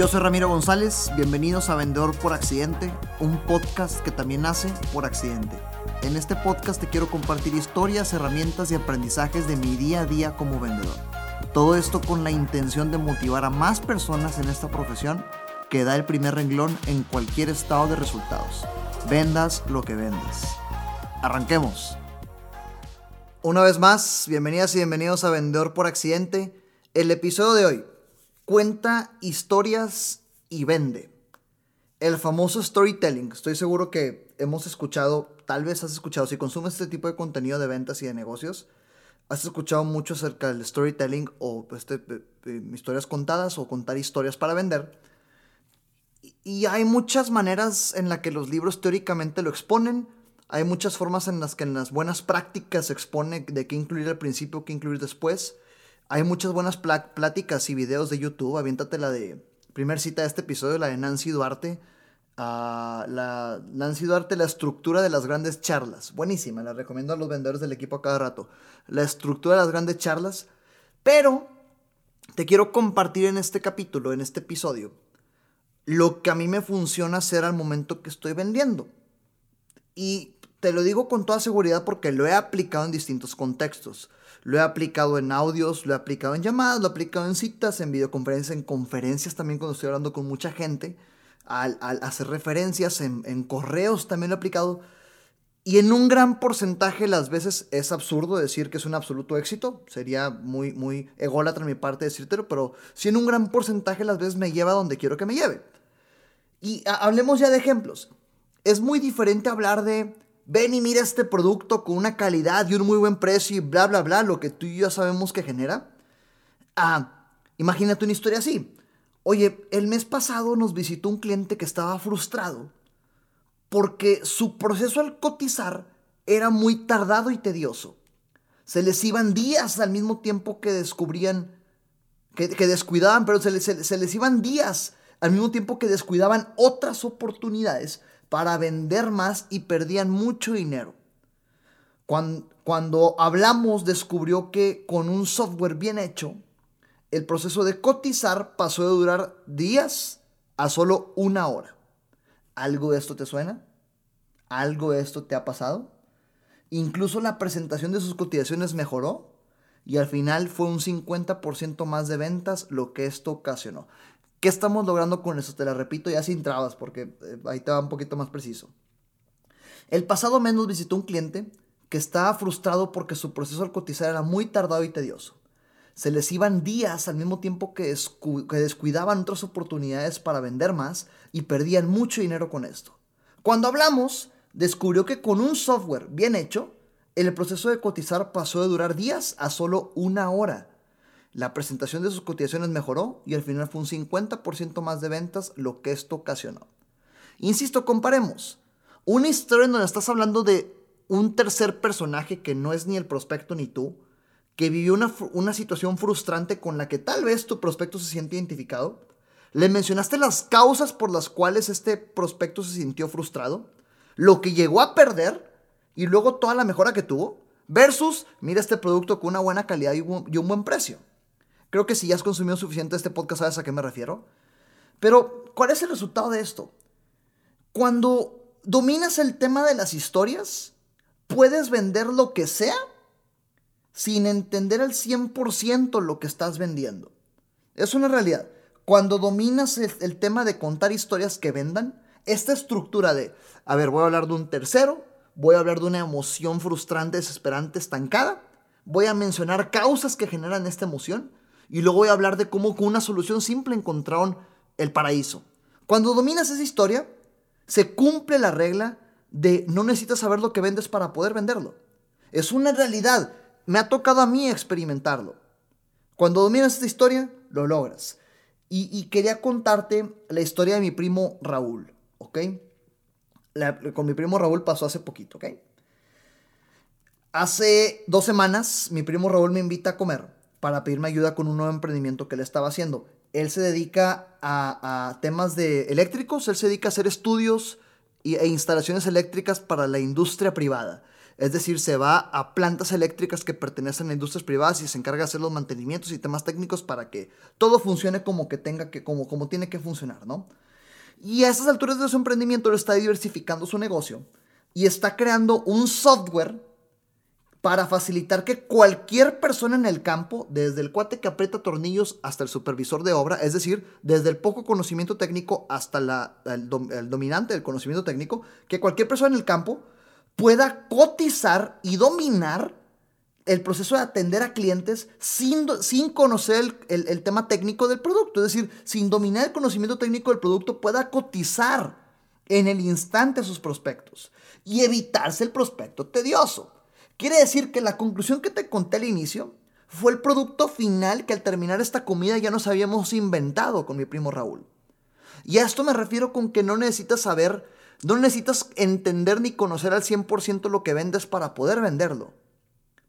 Yo soy Ramiro González, bienvenidos a Vendedor por Accidente, un podcast que también nace por accidente. En este podcast te quiero compartir historias, herramientas y aprendizajes de mi día a día como vendedor. Todo esto con la intención de motivar a más personas en esta profesión que da el primer renglón en cualquier estado de resultados. Vendas lo que vendas. Arranquemos. Una vez más, bienvenidas y bienvenidos a Vendedor por Accidente. El episodio de hoy, cuenta historias y vende. El famoso storytelling. Estoy seguro que hemos escuchado, tal vez has escuchado, si consumes este tipo de contenido de ventas y de negocios, has escuchado mucho acerca del storytelling o este, historias contadas o contar historias para vender. Y hay muchas maneras en las que los libros teóricamente lo exponen hay muchas formas en las que en las buenas prácticas se expone de qué incluir al principio, qué incluir después. Hay muchas buenas pláticas y videos de YouTube. Aviéntate la de primer cita de este episodio, la de Nancy Duarte. Uh, la Nancy Duarte, la estructura de las grandes charlas. Buenísima, la recomiendo a los vendedores del equipo a cada rato. La estructura de las grandes charlas. Pero te quiero compartir en este capítulo, en este episodio, lo que a mí me funciona hacer al momento que estoy vendiendo. Y te lo digo con toda seguridad porque lo he aplicado en distintos contextos. Lo he aplicado en audios, lo he aplicado en llamadas, lo he aplicado en citas, en videoconferencias, en conferencias también cuando estoy hablando con mucha gente. Al, hacer referencias en, correos también lo he aplicado. Y en un gran porcentaje las veces es absurdo decir que es un absoluto éxito. Sería muy, muy ególatra mi parte decírtelo, pero si en un gran porcentaje las veces me lleva donde quiero que me lleve. Y hablemos ya de ejemplos. Es muy diferente hablar de ven y mira este producto con una calidad y un muy buen precio y bla, bla, bla, lo que tú y yo sabemos que genera. Ah, imagínate una historia así. Oye, el mes pasado nos visitó un cliente que estaba frustrado porque su proceso al cotizar era muy tardado y tedioso. Se les iban días al mismo tiempo que descubrían, que, descuidaban, pero se les iban días al mismo tiempo que descuidaban otras oportunidades para vender más y perdían mucho dinero. Cuando, hablamos descubrió que con un software bien hecho, el proceso de cotizar pasó de durar días a solo una hora. ¿Algo de esto te suena? ¿Algo de esto te ha pasado? Incluso la presentación de sus cotizaciones mejoró y al final fue un 50% más de ventas lo que esto ocasionó. ¿Qué estamos logrando con eso? Te la repito ya sin trabas porque eh, ahí te va un poquito más preciso. El pasado mes visitó un cliente que estaba frustrado porque su proceso al cotizar era muy tardado y tedioso. Se les iban días al mismo tiempo que, que descuidaban otras oportunidades para vender más y perdían mucho dinero con esto. Cuando hablamos, descubrió que con un software bien hecho, el proceso de cotizar pasó de durar días a solo una hora la presentación de sus cotizaciones mejoró y al final fue un 50% más de ventas lo que esto ocasionó. Insisto, comparemos. Una historia en donde estás hablando de un tercer personaje que no es ni el prospecto ni tú, que vivió una, una situación frustrante con la que tal vez tu prospecto se siente identificado. Le mencionaste las causas por las cuales este prospecto se sintió frustrado, lo que llegó a perder y luego toda la mejora que tuvo, versus mira este producto con una buena calidad y un buen precio. Creo que si ya has consumido suficiente este podcast sabes a qué me refiero. Pero, ¿cuál es el resultado de esto? Cuando dominas el tema de las historias, puedes vender lo que sea sin entender al 100% lo que estás vendiendo. Es una realidad. Cuando dominas el, tema de contar historias que vendan, esta estructura de, a ver, voy a hablar de un tercero, voy a hablar de una emoción frustrante, desesperante, estancada, voy a mencionar causas que generan esta emoción y luego voy a hablar de cómo con una solución simple encontraron el paraíso. Cuando dominas esa historia, se cumple la regla de no necesitas saber lo que vendes para poder venderlo. Es una realidad. Me ha tocado a mí experimentarlo. Cuando dominas esta historia, lo logras. Y, quería contarte la historia de mi primo Raúl, ¿ok? con mi primo Raúl pasó hace poquito, ¿ok? Hace dos semanas mi primo Raúl me invita a comer para pedirme ayuda con un nuevo emprendimiento que él estaba haciendo. Él se dedica a, temas de eléctricos, él se dedica a hacer estudios e instalaciones eléctricas para la industria privada. Es decir, se va a plantas eléctricas que pertenecen a industrias privadas y se encarga de hacer los mantenimientos y temas técnicos para que todo funcione como que tenga que, como, como tiene que funcionar, ¿no? Y a esas alturas de su emprendimiento lo está diversificando su negocio y está creando un software para facilitar que cualquier persona en el campo, desde el cuate que aprieta tornillos hasta el supervisor de obra, es decir, desde el poco conocimiento técnico hasta el, el dominante del conocimiento técnico, que cualquier persona en el campo pueda cotizar y dominar el proceso de atender a clientes sin, sin conocer el, tema técnico del producto. Es decir, sin dominar el conocimiento técnico del producto, pueda cotizar en el instante sus prospectos y evitarse el prospecto tedioso. Quiere decir que la conclusión que te conté al inicio fue el producto final que al terminar esta comida ya nos habíamos inventado con mi primo Raúl. Y a esto me refiero con que no necesitas saber no necesitas entender ni conocer al 100% lo que vendes para poder venderlo.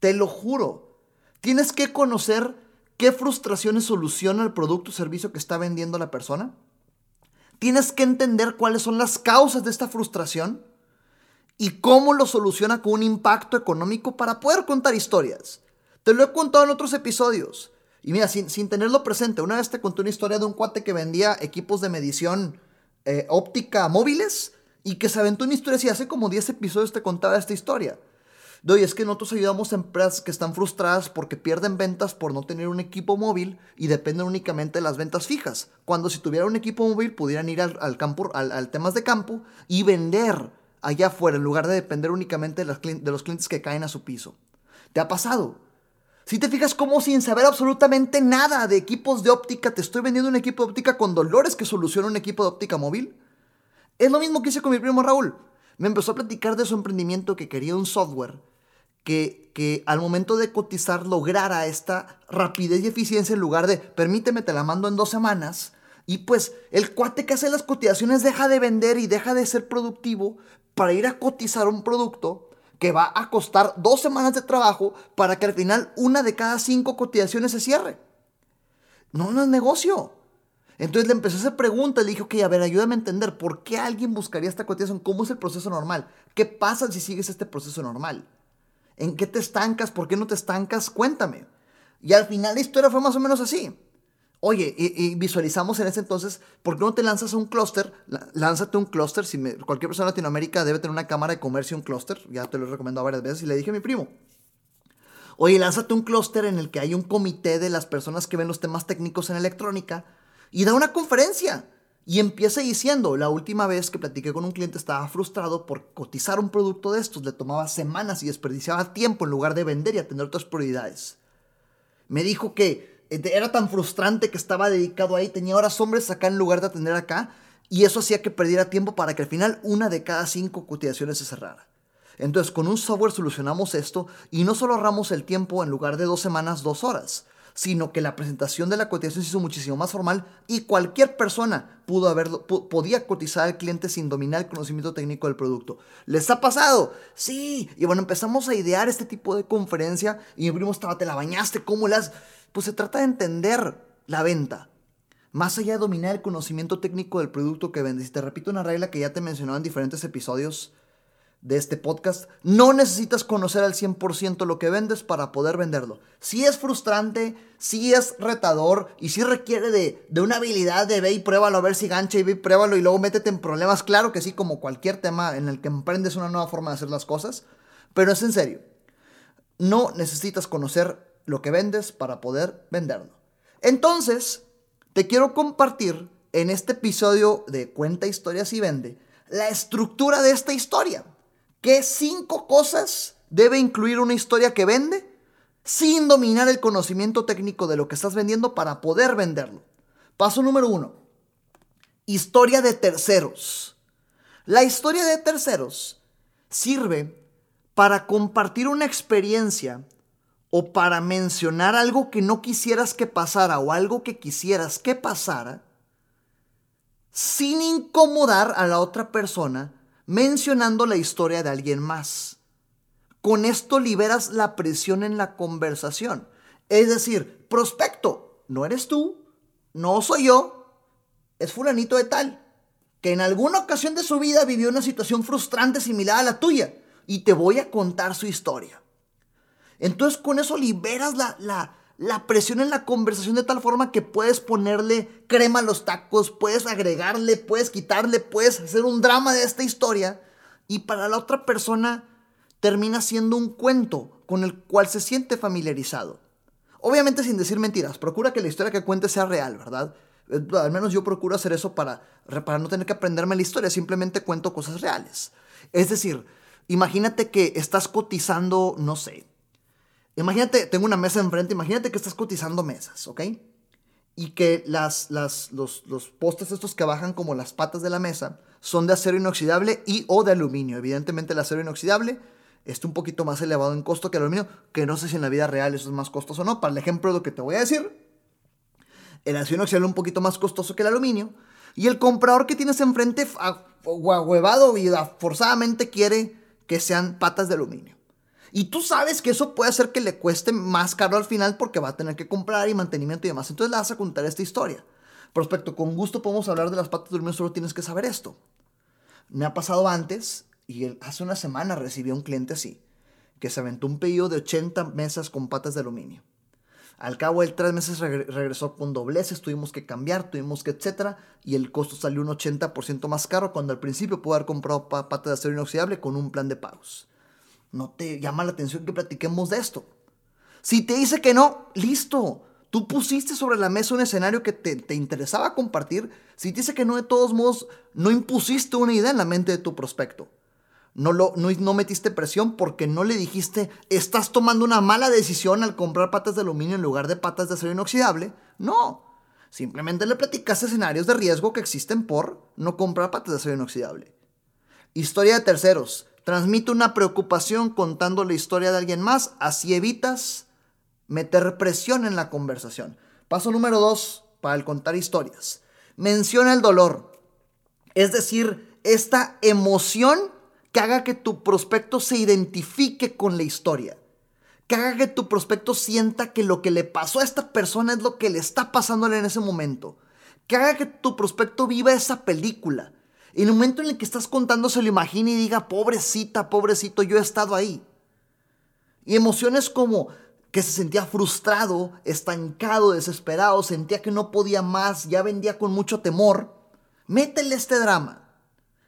Te lo juro. Tienes que conocer qué frustraciones soluciona el producto o servicio que está vendiendo la persona. Tienes que entender cuáles son las causas de esta frustración y cómo lo soluciona con un impacto económico para poder contar historias. Te lo he contado en otros episodios. Y mira, sin, tenerlo presente, una vez te conté una historia de un cuate que vendía equipos de medición eh, óptica móviles y que se aventó una historia así. Hace como 10 episodios te contaba esta historia. Doy, es que nosotros ayudamos a empresas que están frustradas porque pierden ventas por no tener un equipo móvil y dependen únicamente de las ventas fijas. Cuando si tuviera un equipo móvil pudieran ir al, campo, al, temas de campo y vender allá afuera en lugar de depender únicamente de, los clientes que caen a su piso. ¿Te ha pasado? Si te fijas como sin saber absolutamente nada de equipos de óptica, te estoy vendiendo un equipo de óptica con dolores que soluciona un equipo de óptica móvil. Es lo mismo que hice con mi primo Raúl. Me empezó a platicar de su emprendimiento que quería un software que, que al momento de cotizar lograra esta rapidez y eficiencia en lugar de permíteme, te la mando en dos semanas. Y pues el cuate que hace las cotizaciones deja de vender y deja de ser productivo para ir a cotizar un producto que va a costar dos semanas de trabajo para que al final una de cada cinco cotizaciones se cierre. No, es negocio. Entonces le empecé a hacer preguntas, le dije, ok, a ver, ayúdame a entender, ¿por qué alguien buscaría esta cotización? ¿Cómo es el proceso normal? ¿Qué pasa si sigues este proceso normal? ¿En qué te estancas? ¿Por qué no te estancas? Cuéntame. Y al final la historia fue más o menos así. Oye, y, visualizamos en ese entonces, ¿por qué no te lanzas a un clúster? Lánzate un clúster. Si cualquier persona en Latinoamérica debe tener una cámara de comercio, un clúster. Ya te lo he varias veces. Y le dije a mi primo, oye, lánzate un clúster en el que hay un comité de las personas que ven los temas técnicos en electrónica y da una conferencia. Y empieza diciendo, la última vez que platiqué con un cliente estaba frustrado por cotizar un producto de estos, le tomaba semanas y desperdiciaba tiempo en lugar de vender y atender otras prioridades. Me dijo que era tan frustrante que estaba dedicado ahí, tenía horas hombres acá en lugar de atender acá, y eso hacía que perdiera tiempo para que al final una de cada cinco cotizaciones se cerrara. Entonces, con un software solucionamos esto y no solo ahorramos el tiempo en lugar de dos semanas, dos horas sino que la presentación de la cotización se hizo muchísimo más formal y cualquier persona pudo haberlo, podía cotizar al cliente sin dominar el conocimiento técnico del producto. ¿Les ha pasado? Sí. Y bueno, empezamos a idear este tipo de conferencia y estaba, te la bañaste, ¿cómo las? Pues se trata de entender la venta. Más allá de dominar el conocimiento técnico del producto que vendes. Y te repito una regla que ya te he mencionado en diferentes episodios de este podcast, no necesitas conocer al 100% lo que vendes para poder venderlo. Si es frustrante, si es retador y si requiere de, una habilidad de ve y pruébalo a ver si gancha y ve y pruébalo y luego métete en problemas. Claro que sí, como cualquier tema en el que emprendes una nueva forma de hacer las cosas, pero es en serio. No necesitas conocer lo que vendes para poder venderlo. Entonces, te quiero compartir en este episodio de Cuenta Historias y Vende la estructura de esta historia. ¿Qué cinco cosas debe incluir una historia que vende sin dominar el conocimiento técnico de lo que estás vendiendo para poder venderlo? Paso número uno. Historia de terceros. La historia de terceros sirve para compartir una experiencia o para mencionar algo que no quisieras que pasara o algo que quisieras que pasara sin incomodar a la otra persona mencionando la historia de alguien más. Con esto liberas la presión en la conversación. Es decir, prospecto, no eres tú, no soy yo, es fulanito de tal, que en alguna ocasión de su vida vivió una situación frustrante similar a la tuya. y te voy a contar su historia. Entonces con eso liberas la, la, la presión en la conversación de tal forma que puedes ponerle crema a los tacos, puedes agregarle, puedes quitarle, puedes hacer un drama de esta historia y para la otra persona termina siendo un cuento con el cual se siente familiarizado. Obviamente sin decir mentiras, procura que la historia que cuente sea real, ¿verdad? Eh, al menos yo procuro hacer eso para, para no tener que aprenderme la historia, simplemente cuento cosas reales. Es decir, imagínate que estás cotizando, no sé, Imagínate, tengo una mesa enfrente, imagínate que estás cotizando mesas, ¿ok? Y que las, las, los, los postes estos que bajan como las patas de la mesa son de acero inoxidable y o de aluminio. Evidentemente el acero inoxidable está un poquito más elevado en costo que el aluminio, que no sé si en la vida real eso es más costoso o no. Para el ejemplo de lo que te voy a decir, el acero inoxidable es un poquito más costoso que el aluminio. Y el comprador que tienes enfrente, huevado y forzadamente quiere que sean patas de aluminio. Y tú sabes que eso puede hacer que le cueste más caro al final porque va a tener que comprar y mantenimiento y demás. Entonces le vas a contar esta historia. Prospecto, con gusto podemos hablar de las patas aluminio, solo tienes que saber esto. Me ha pasado antes y hace una semana recibí a un cliente así, que se aventó un pedido de 80 mesas con patas de aluminio. Al cabo de tres meses regresó con dobleces, tuvimos que cambiar, tuvimos que etcétera, y el costo salió un 80% más caro cuando al principio pudo haber comprado patas de acero inoxidable con un plan de pagos no te llama la atención que platiquemos de esto. Si te dice que no, listo. Tú pusiste sobre la mesa un escenario que te, interesaba compartir. Si te dice que no, de todos modos, no impusiste una idea en la mente de tu prospecto. No, lo, no, no metiste presión porque no le dijiste, estás tomando una mala decisión al comprar patas de aluminio en lugar de patas de acero inoxidable. No. Simplemente le platicaste escenarios de riesgo que existen por no comprar patas de acero inoxidable. Historia de terceros. Transmite una preocupación contando la historia de alguien más, así evitas meter presión en la conversación. Paso número dos, para el contar historias. Menciona el dolor. Es decir, esta emoción que haga que tu prospecto se identifique con la historia. Que haga que tu prospecto sienta que lo que le pasó a esta persona es lo que le está pasándole en ese momento. Que haga que tu prospecto viva esa película. En el momento en el que estás contando se lo imagine y diga, pobrecita, pobrecito, yo he estado ahí. Y emociones como que se sentía frustrado, estancado, desesperado, sentía que no podía más, ya vendía con mucho temor. Métele este drama.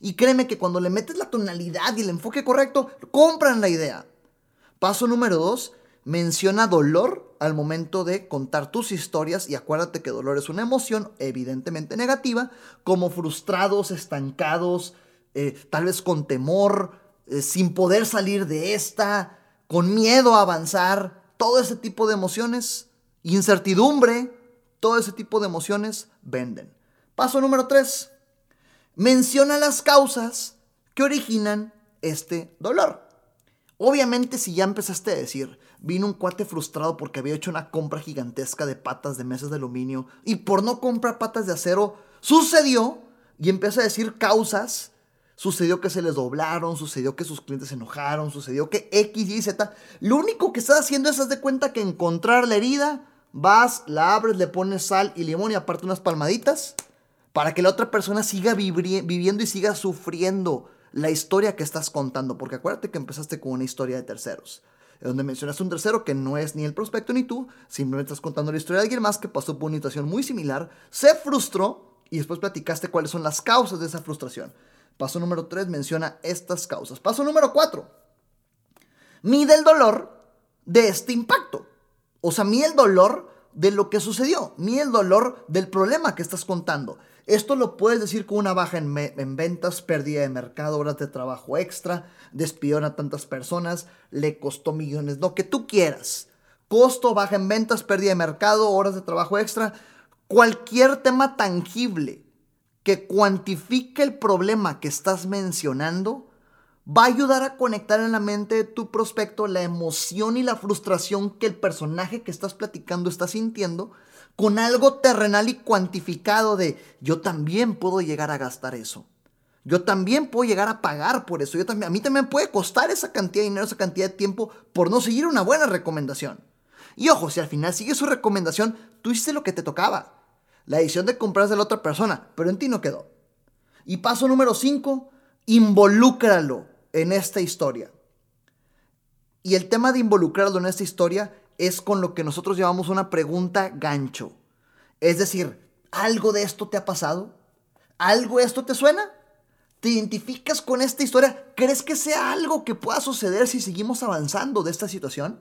Y créeme que cuando le metes la tonalidad y el enfoque correcto, compran la idea. Paso número dos, menciona dolor al momento de contar tus historias y acuérdate que dolor es una emoción evidentemente negativa, como frustrados, estancados, eh, tal vez con temor, eh, sin poder salir de esta, con miedo a avanzar, todo ese tipo de emociones, incertidumbre, todo ese tipo de emociones venden. Paso número 3. Menciona las causas que originan este dolor. Obviamente si ya empezaste a decir, vino un cuate frustrado porque había hecho una compra gigantesca de patas de mesas de aluminio y por no comprar patas de acero, sucedió y empieza a decir causas. Sucedió que se les doblaron, sucedió que sus clientes se enojaron, sucedió que X, Y, Z. Lo único que estás haciendo es haz de cuenta que encontrar la herida, vas, la abres, le pones sal y limón y aparte unas palmaditas para que la otra persona siga viviendo y siga sufriendo la historia que estás contando. Porque acuérdate que empezaste con una historia de terceros donde mencionas un tercero que no es ni el prospecto ni tú, simplemente estás contando la historia de alguien más que pasó por una situación muy similar, se frustró y después platicaste cuáles son las causas de esa frustración. Paso número 3 menciona estas causas. Paso número 4. Mide el dolor de este impacto. O sea, mide el dolor de lo que sucedió, mide el dolor del problema que estás contando. Esto lo puedes decir con una baja en, ventas, pérdida de mercado, horas de trabajo extra, despidieron a tantas personas, le costó millones, lo que tú quieras. Costo, baja en ventas, pérdida de mercado, horas de trabajo extra, cualquier tema tangible que cuantifique el problema que estás mencionando va a ayudar a conectar en la mente de tu prospecto la emoción y la frustración que el personaje que estás platicando está sintiendo con algo terrenal y cuantificado de yo también puedo llegar a gastar eso. Yo también puedo llegar a pagar por eso. Yo también, a mí también puede costar esa cantidad de dinero, esa cantidad de tiempo por no seguir una buena recomendación. Y ojo, si al final sigues su recomendación, tú hiciste lo que te tocaba. La decisión de comprar de la otra persona, pero en ti no quedó. Y paso número 5, involúcralo en esta historia. Y el tema de involucrarlo en esta historia es con lo que nosotros llamamos una pregunta gancho. Es decir, ¿algo de esto te ha pasado? ¿Algo de esto te suena? ¿Te identificas con esta historia? ¿Crees que sea algo que pueda suceder si seguimos avanzando de esta situación?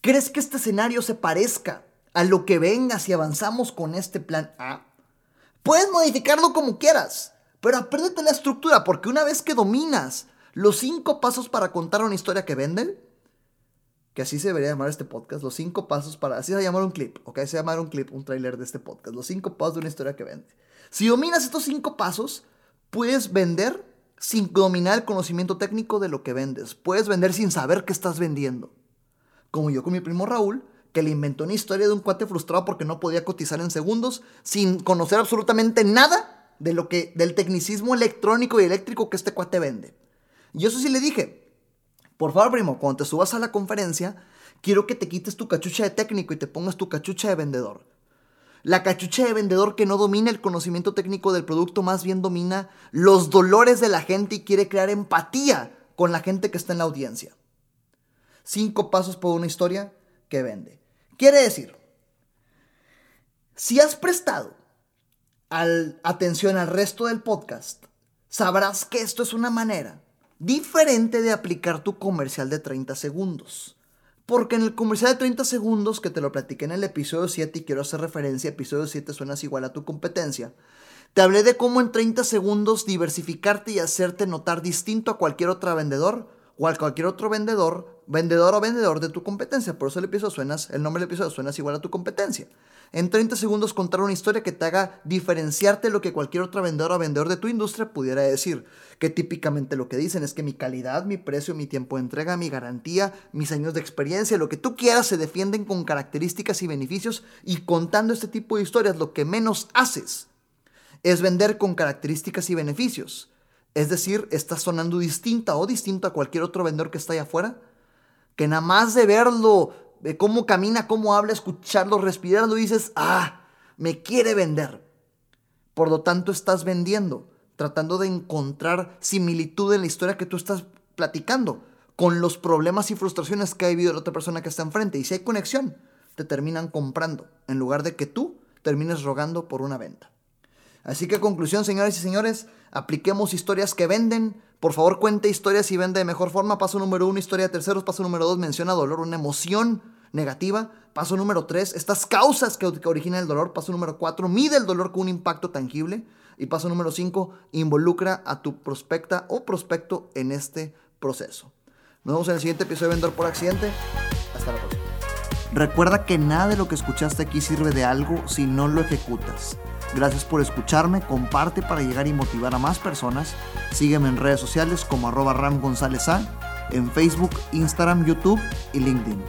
¿Crees que este escenario se parezca a lo que venga si avanzamos con este plan A? Puedes modificarlo como quieras, pero apréndete la estructura porque una vez que dominas los cinco pasos para contar una historia que venden, que así se debería llamar este podcast, los cinco pasos para, así se va a llamar un clip, ok, se va a llamar un clip, un tráiler de este podcast, los cinco pasos de una historia que vende. Si dominas estos cinco pasos, puedes vender sin dominar el conocimiento técnico de lo que vendes. Puedes vender sin saber qué estás vendiendo. Como yo con mi primo Raúl, que le inventó una historia de un cuate frustrado porque no podía cotizar en segundos, sin conocer absolutamente nada de lo que, del tecnicismo electrónico y eléctrico que este cuate vende. Y eso sí le dije, por favor, primo, cuando te subas a la conferencia, quiero que te quites tu cachucha de técnico y te pongas tu cachucha de vendedor. La cachucha de vendedor que no domina el conocimiento técnico del producto, más bien domina los dolores de la gente y quiere crear empatía con la gente que está en la audiencia. Cinco pasos por una historia que vende. Quiere decir, si has prestado atención al resto del podcast, sabrás que esto es una manera diferente de aplicar tu comercial de 30 segundos. Porque en el comercial de 30 segundos, que te lo platiqué en el episodio 7 y quiero hacer referencia, episodio 7 suenas igual a tu competencia, te hablé de cómo en 30 segundos diversificarte y hacerte notar distinto a cualquier otro vendedor o a cualquier otro vendedor, vendedor o vendedor de tu competencia. Por eso el episodio suenas, el nombre del episodio suenas igual a tu competencia. En 30 segundos contar una historia que te haga diferenciarte de lo que cualquier otro vendedor o vendedor de tu industria pudiera decir que típicamente lo que dicen es que mi calidad, mi precio, mi tiempo de entrega, mi garantía, mis años de experiencia, lo que tú quieras, se defienden con características y beneficios y contando este tipo de historias lo que menos haces es vender con características y beneficios. Es decir, estás sonando distinta o distinto a cualquier otro vendedor que está allá afuera, que nada más de verlo, de cómo camina, cómo habla, escucharlo, respirarlo, dices, ah, me quiere vender. Por lo tanto, estás vendiendo tratando de encontrar similitud en la historia que tú estás platicando con los problemas y frustraciones que ha vivido la otra persona que está enfrente. Y si hay conexión, te terminan comprando, en lugar de que tú termines rogando por una venta. Así que conclusión, señores y señores, apliquemos historias que venden. Por favor, cuente historias y vende de mejor forma. Paso número uno, historia de terceros. Paso número dos, menciona dolor, una emoción negativa. Paso número tres, estas causas que, originan el dolor. Paso número cuatro, mide el dolor con un impacto tangible. Y paso número 5, involucra a tu prospecta o prospecto en este proceso. Nos vemos en el siguiente episodio de Vendedor por Accidente. Hasta la próxima. Recuerda que nada de lo que escuchaste aquí sirve de algo si no lo ejecutas. Gracias por escucharme, comparte para llegar y motivar a más personas. Sígueme en redes sociales como arroba Ram González A, en Facebook, Instagram, YouTube y LinkedIn.